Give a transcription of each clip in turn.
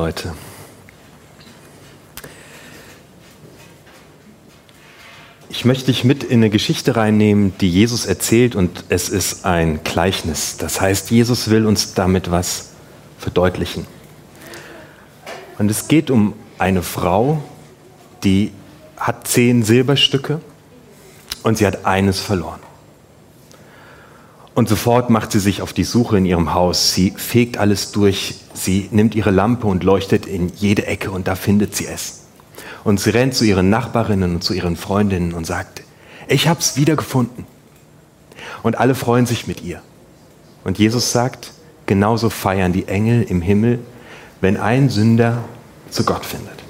Leute. Ich möchte dich mit in eine Geschichte reinnehmen, die Jesus erzählt und es ist ein Gleichnis. Das heißt, Jesus will uns damit was verdeutlichen. Und es geht um eine Frau, die hat zehn Silberstücke und sie hat eines verloren. Und sofort macht sie sich auf die Suche in ihrem Haus. Sie fegt alles durch. Sie nimmt ihre Lampe und leuchtet in jede Ecke und da findet sie es. Und sie rennt zu ihren Nachbarinnen und zu ihren Freundinnen und sagt, ich hab's wiedergefunden. Und alle freuen sich mit ihr. Und Jesus sagt, genauso feiern die Engel im Himmel, wenn ein Sünder zu Gott findet.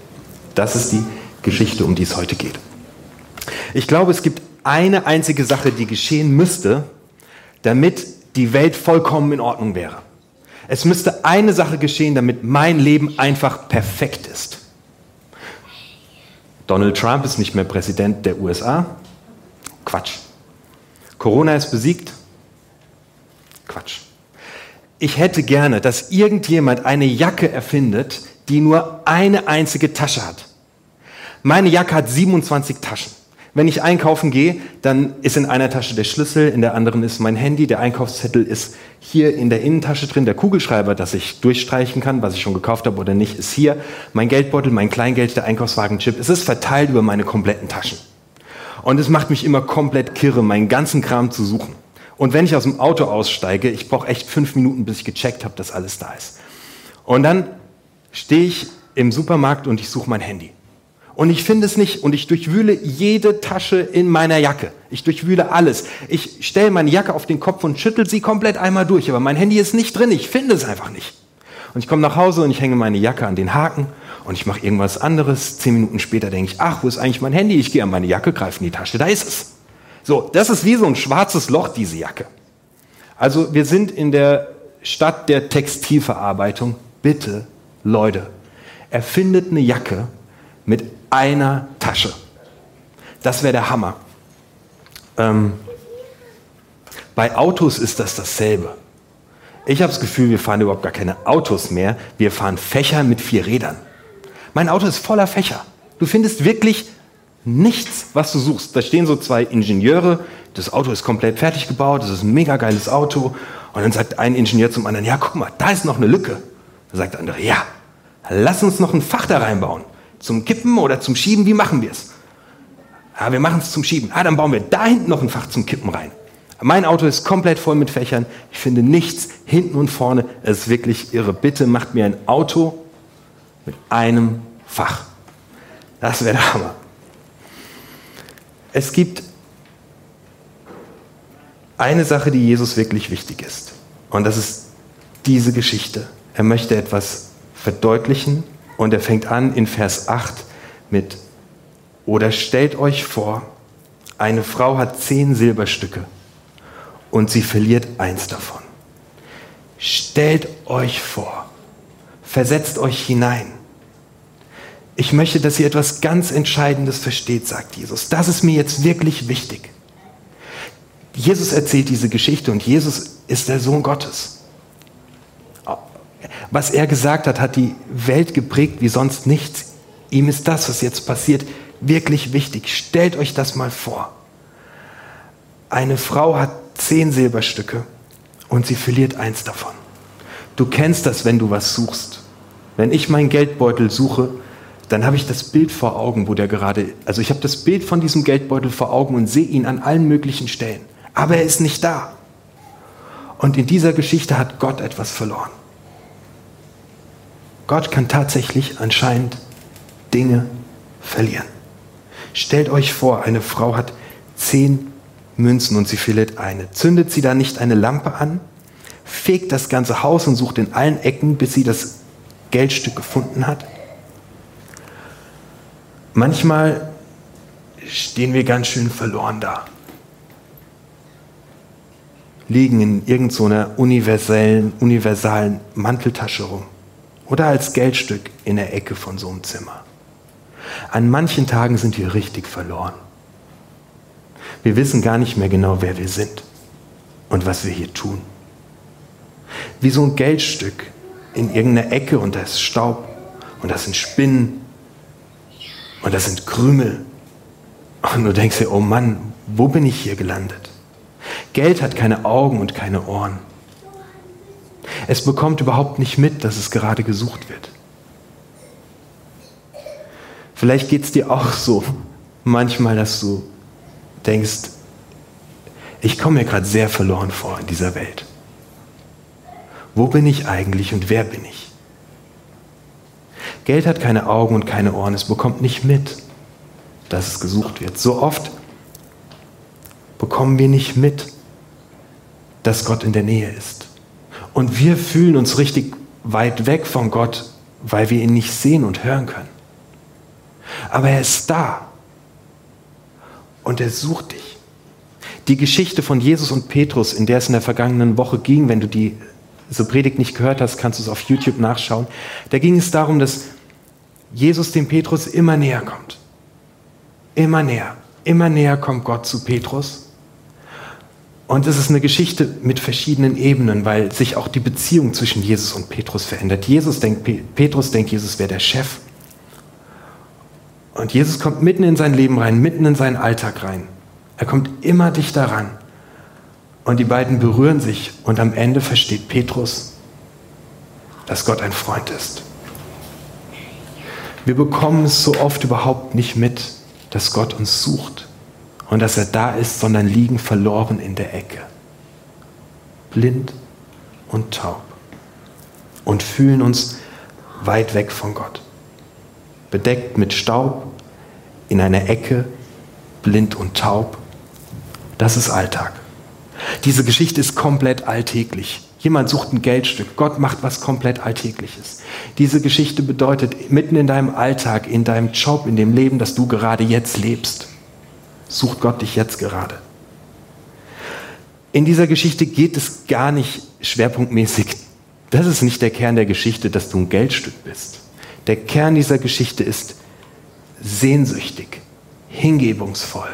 Das ist die Geschichte, um die es heute geht. Ich glaube, es gibt eine einzige Sache, die geschehen müsste, damit die Welt vollkommen in Ordnung wäre. Es müsste eine Sache geschehen, damit mein Leben einfach perfekt ist. Donald Trump ist nicht mehr Präsident der USA. Quatsch. Corona ist besiegt. Quatsch. Ich hätte gerne, dass irgendjemand eine Jacke erfindet, die nur eine einzige Tasche hat. Meine Jacke hat 27 Taschen. Wenn ich einkaufen gehe, dann ist in einer Tasche der Schlüssel, in der anderen ist mein Handy, der Einkaufszettel ist hier in der Innentasche drin, der Kugelschreiber, dass ich durchstreichen kann, was ich schon gekauft habe oder nicht, ist hier, mein Geldbeutel, mein Kleingeld, der Einkaufswagenchip, es ist verteilt über meine kompletten Taschen. Und es macht mich immer komplett kirre, meinen ganzen Kram zu suchen. Und wenn ich aus dem Auto aussteige, ich brauche echt fünf Minuten, bis ich gecheckt habe, dass alles da ist. Und dann stehe ich im Supermarkt und ich suche mein Handy und ich finde es nicht und ich durchwühle jede Tasche in meiner Jacke. Ich durchwühle alles. Ich stelle meine Jacke auf den Kopf und schüttel sie komplett einmal durch, aber mein Handy ist nicht drin. Ich finde es einfach nicht. Und ich komme nach Hause und ich hänge meine Jacke an den Haken und ich mache irgendwas anderes. Zehn Minuten später denke ich, ach, wo ist eigentlich mein Handy? Ich gehe an meine Jacke, greife in die Tasche, da ist es. So, das ist wie so ein schwarzes Loch, diese Jacke. Also wir sind in der Stadt der Textilverarbeitung. Bitte, Leute, erfindet eine Jacke mit einer Tasche. Das wäre der Hammer. Ähm, bei Autos ist das dasselbe. Ich habe das Gefühl, wir fahren überhaupt gar keine Autos mehr. Wir fahren Fächer mit vier Rädern. Mein Auto ist voller Fächer. Du findest wirklich nichts, was du suchst. Da stehen so zwei Ingenieure. Das Auto ist komplett fertig gebaut. Das ist ein mega geiles Auto. Und dann sagt ein Ingenieur zum anderen, ja, guck mal, da ist noch eine Lücke. Da sagt der andere, ja, lass uns noch ein Fach da reinbauen. Zum Kippen oder zum Schieben, wie machen wir es? Ja, wir machen es zum Schieben. Ah, dann bauen wir da hinten noch ein Fach zum Kippen rein. Mein Auto ist komplett voll mit Fächern. Ich finde nichts hinten und vorne. Es ist wirklich irre. Bitte macht mir ein Auto mit einem Fach. Das wäre der Hammer. Es gibt eine Sache, die Jesus wirklich wichtig ist. Und das ist diese Geschichte. Er möchte etwas verdeutlichen und er fängt an in Vers 8 mit, oder stellt euch vor, eine Frau hat zehn Silberstücke und sie verliert eins davon. Stellt euch vor, versetzt euch hinein. Ich möchte, dass ihr etwas ganz Entscheidendes versteht, sagt Jesus. Das ist mir jetzt wirklich wichtig. Jesus erzählt diese Geschichte und Jesus ist der Sohn Gottes. Was er gesagt hat, hat die Welt geprägt wie sonst nichts. Ihm ist das, was jetzt passiert, wirklich wichtig. Stellt euch das mal vor. Eine Frau hat zehn Silberstücke und sie verliert eins davon. Du kennst das, wenn du was suchst. Wenn ich meinen Geldbeutel suche, dann habe ich das Bild vor Augen, wo der gerade, also ich habe das Bild von diesem Geldbeutel vor Augen und sehe ihn an allen möglichen Stellen. Aber er ist nicht da. Und in dieser Geschichte hat Gott etwas verloren. Gott kann tatsächlich anscheinend Dinge verlieren. Stellt euch vor, eine Frau hat zehn Münzen und sie verliert eine. Zündet sie da nicht eine Lampe an, fegt das ganze Haus und sucht in allen Ecken, bis sie das Geldstück gefunden hat? Manchmal stehen wir ganz schön verloren da. Liegen in irgendeiner so universellen, universalen Manteltasche rum oder als Geldstück in der Ecke von so einem Zimmer. An manchen Tagen sind wir richtig verloren. Wir wissen gar nicht mehr genau, wer wir sind und was wir hier tun. Wie so ein Geldstück in irgendeiner Ecke und da ist Staub und das sind Spinnen und das sind Krümel. Und du denkst dir, oh Mann, wo bin ich hier gelandet? Geld hat keine Augen und keine Ohren. Es bekommt überhaupt nicht mit, dass es gerade gesucht wird. Vielleicht geht es dir auch so manchmal, dass du denkst, ich komme mir gerade sehr verloren vor in dieser Welt. Wo bin ich eigentlich und wer bin ich? Geld hat keine Augen und keine Ohren, es bekommt nicht mit, dass es gesucht wird. So oft bekommen wir nicht mit, dass Gott in der Nähe ist. Und wir fühlen uns richtig weit weg von Gott, weil wir ihn nicht sehen und hören können. Aber er ist da und er sucht dich. Die Geschichte von Jesus und Petrus, in der es in der vergangenen Woche ging, wenn du die so Predigt nicht gehört hast, kannst du es auf YouTube nachschauen. Da ging es darum, dass Jesus dem Petrus immer näher kommt. Immer näher. Immer näher kommt Gott zu Petrus. Und es ist eine Geschichte mit verschiedenen Ebenen, weil sich auch die Beziehung zwischen Jesus und Petrus verändert. Jesus denkt, Petrus denkt, Jesus wäre der Chef. Und Jesus kommt mitten in sein Leben rein, mitten in seinen Alltag rein. Er kommt immer dichter ran. Und die beiden berühren sich und am Ende versteht Petrus, dass Gott ein Freund ist. Wir bekommen es so oft überhaupt nicht mit, dass Gott uns sucht und dass er da ist, sondern liegen verloren in der Ecke. Blind und taub. Und fühlen uns weit weg von Gott. Bedeckt mit Staub, in einer Ecke, blind und taub. Das ist Alltag. Diese Geschichte ist komplett alltäglich. Jemand sucht ein Geldstück. Gott macht was komplett Alltägliches. Diese Geschichte bedeutet, mitten in deinem Alltag, in deinem Job, in dem Leben, das du gerade jetzt lebst, sucht Gott dich jetzt gerade. In dieser Geschichte geht es gar nicht schwerpunktmäßig. Das ist nicht der Kern der Geschichte, dass du ein Geldstück bist. Der Kern dieser Geschichte ist sehnsüchtig, hingebungsvoll,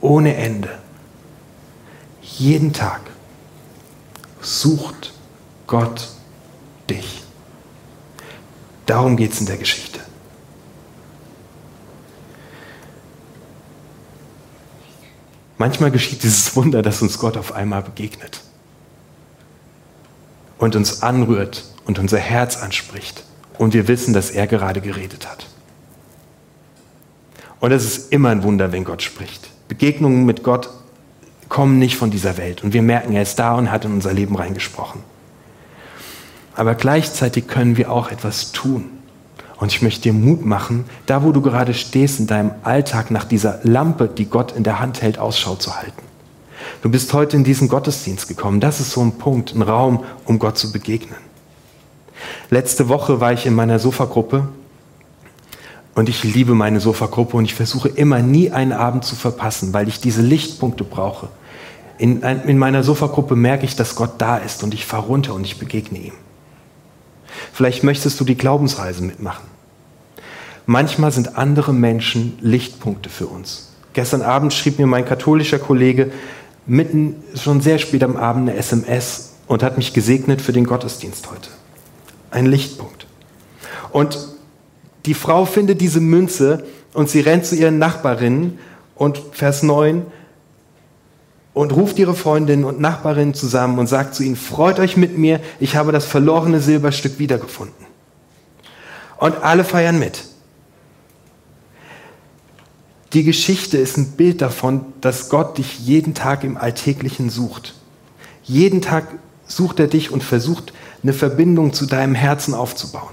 ohne Ende jeden Tag sucht Gott dich. Darum geht es in der Geschichte. Manchmal geschieht dieses Wunder, dass uns Gott auf einmal begegnet und uns anrührt und unser Herz anspricht und wir wissen, dass er gerade geredet hat. Und es ist immer ein Wunder, wenn Gott spricht. Begegnungen mit Gott kommen nicht von dieser Welt. Und wir merken, er ist da und hat in unser Leben reingesprochen. Aber gleichzeitig können wir auch etwas tun. Und ich möchte dir Mut machen, da wo du gerade stehst in deinem Alltag nach dieser Lampe, die Gott in der Hand hält, Ausschau zu halten. Du bist heute in diesen Gottesdienst gekommen. Das ist so ein Punkt, ein Raum, um Gott zu begegnen. Letzte Woche war ich in meiner Sofagruppe und ich liebe meine Sofagruppe und ich versuche immer nie einen Abend zu verpassen, weil ich diese Lichtpunkte brauche. In, in meiner Sofagruppe merke ich, dass Gott da ist und ich fahre runter und ich begegne ihm. Vielleicht möchtest du die Glaubensreise mitmachen. Manchmal sind andere Menschen Lichtpunkte für uns. Gestern Abend schrieb mir mein katholischer Kollege mitten schon sehr spät am Abend eine SMS und hat mich gesegnet für den Gottesdienst heute. Ein Lichtpunkt. Und die Frau findet diese Münze und sie rennt zu ihren Nachbarinnen und Vers 9, und ruft ihre Freundinnen und Nachbarinnen zusammen und sagt zu ihnen, freut euch mit mir, ich habe das verlorene Silberstück wiedergefunden. Und alle feiern mit. Die Geschichte ist ein Bild davon, dass Gott dich jeden Tag im Alltäglichen sucht. Jeden Tag sucht er dich und versucht, eine Verbindung zu deinem Herzen aufzubauen.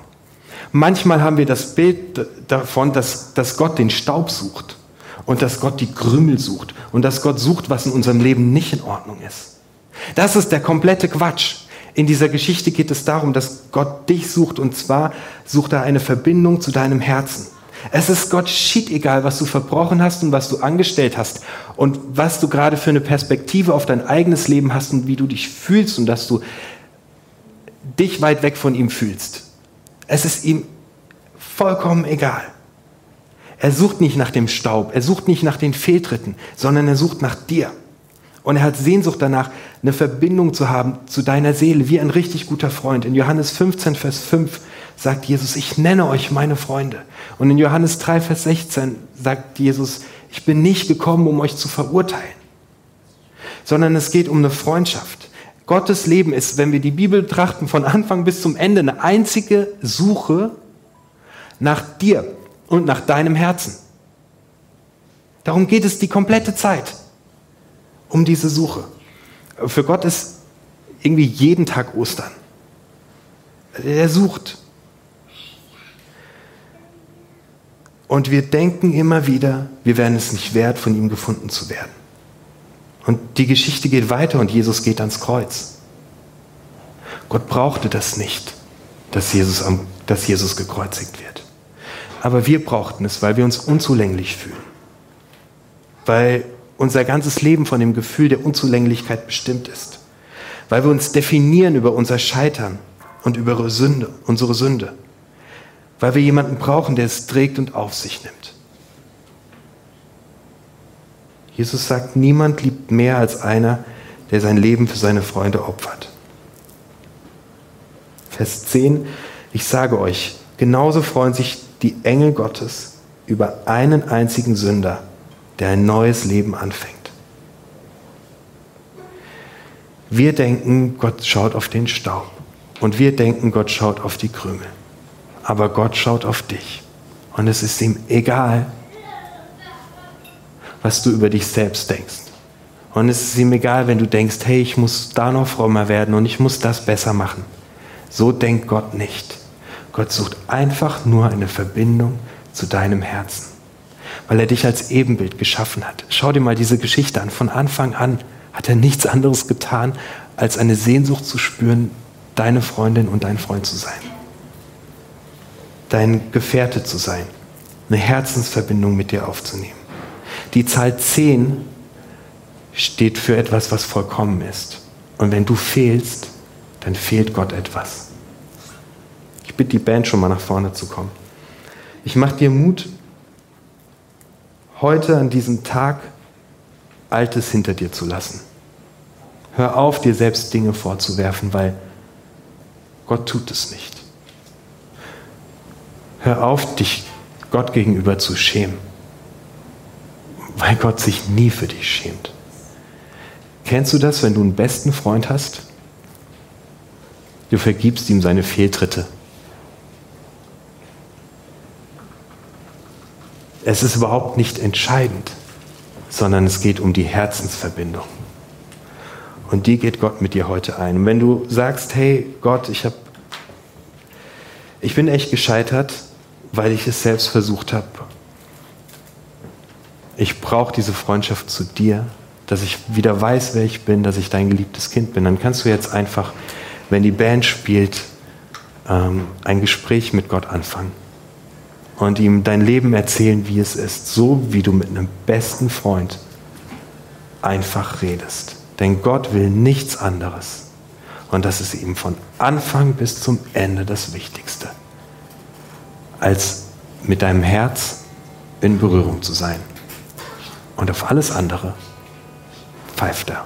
Manchmal haben wir das Bild davon, dass, dass Gott den Staub sucht und dass Gott die Krümel sucht und dass Gott sucht, was in unserem Leben nicht in Ordnung ist. Das ist der komplette Quatsch. In dieser Geschichte geht es darum, dass Gott dich sucht und zwar sucht er eine Verbindung zu deinem Herzen. Es ist Gott schied egal, was du verbrochen hast und was du angestellt hast und was du gerade für eine Perspektive auf dein eigenes Leben hast und wie du dich fühlst und dass du dich weit weg von ihm fühlst. Es ist ihm vollkommen egal. Er sucht nicht nach dem Staub, er sucht nicht nach den Fehltritten, sondern er sucht nach dir. Und er hat Sehnsucht danach, eine Verbindung zu haben zu deiner Seele, wie ein richtig guter Freund. In Johannes 15, Vers 5 sagt Jesus, ich nenne euch meine Freunde. Und in Johannes 3, Vers 16 sagt Jesus, ich bin nicht gekommen, um euch zu verurteilen, sondern es geht um eine Freundschaft. Gottes Leben ist, wenn wir die Bibel betrachten, von Anfang bis zum Ende eine einzige Suche nach dir und nach deinem Herzen. Darum geht es die komplette Zeit, um diese Suche. Für Gott ist irgendwie jeden Tag Ostern. Er sucht. Und wir denken immer wieder, wir wären es nicht wert, von ihm gefunden zu werden. Und die Geschichte geht weiter und Jesus geht ans Kreuz. Gott brauchte das nicht, dass Jesus, am, dass Jesus gekreuzigt wird. Aber wir brauchten es, weil wir uns unzulänglich fühlen. Weil unser ganzes Leben von dem Gefühl der Unzulänglichkeit bestimmt ist. Weil wir uns definieren über unser Scheitern und über Sünde, unsere Sünde weil wir jemanden brauchen, der es trägt und auf sich nimmt. Jesus sagt, niemand liebt mehr als einer, der sein Leben für seine Freunde opfert. Vers 10, ich sage euch, genauso freuen sich die Engel Gottes über einen einzigen Sünder, der ein neues Leben anfängt. Wir denken, Gott schaut auf den Staub. Und wir denken, Gott schaut auf die Krümel aber Gott schaut auf dich. Und es ist ihm egal, was du über dich selbst denkst. Und es ist ihm egal, wenn du denkst, hey, ich muss da noch frommer werden und ich muss das besser machen. So denkt Gott nicht. Gott sucht einfach nur eine Verbindung zu deinem Herzen, weil er dich als Ebenbild geschaffen hat. Schau dir mal diese Geschichte an. Von Anfang an hat er nichts anderes getan, als eine Sehnsucht zu spüren, deine Freundin und dein Freund zu sein dein Gefährte zu sein, eine Herzensverbindung mit dir aufzunehmen. Die Zahl 10 steht für etwas, was vollkommen ist. Und wenn du fehlst, dann fehlt Gott etwas. Ich bitte die Band schon mal nach vorne zu kommen. Ich mache dir Mut, heute an diesem Tag Altes hinter dir zu lassen. Hör auf, dir selbst Dinge vorzuwerfen, weil Gott tut es nicht. Hör auf, dich Gott gegenüber zu schämen, weil Gott sich nie für dich schämt. Kennst du das, wenn du einen besten Freund hast? Du vergibst ihm seine Fehltritte. Es ist überhaupt nicht entscheidend, sondern es geht um die Herzensverbindung. Und die geht Gott mit dir heute ein. Und wenn du sagst, hey Gott, ich, hab, ich bin echt gescheitert, weil ich es selbst versucht habe. Ich brauche diese Freundschaft zu dir, dass ich wieder weiß, wer ich bin, dass ich dein geliebtes Kind bin. Dann kannst du jetzt einfach, wenn die Band spielt, ähm, ein Gespräch mit Gott anfangen und ihm dein Leben erzählen, wie es ist, so wie du mit einem besten Freund einfach redest. Denn Gott will nichts anderes. Und das ist ihm von Anfang bis zum Ende das Wichtigste als mit deinem Herz in Berührung zu sein. Und auf alles andere pfeift er.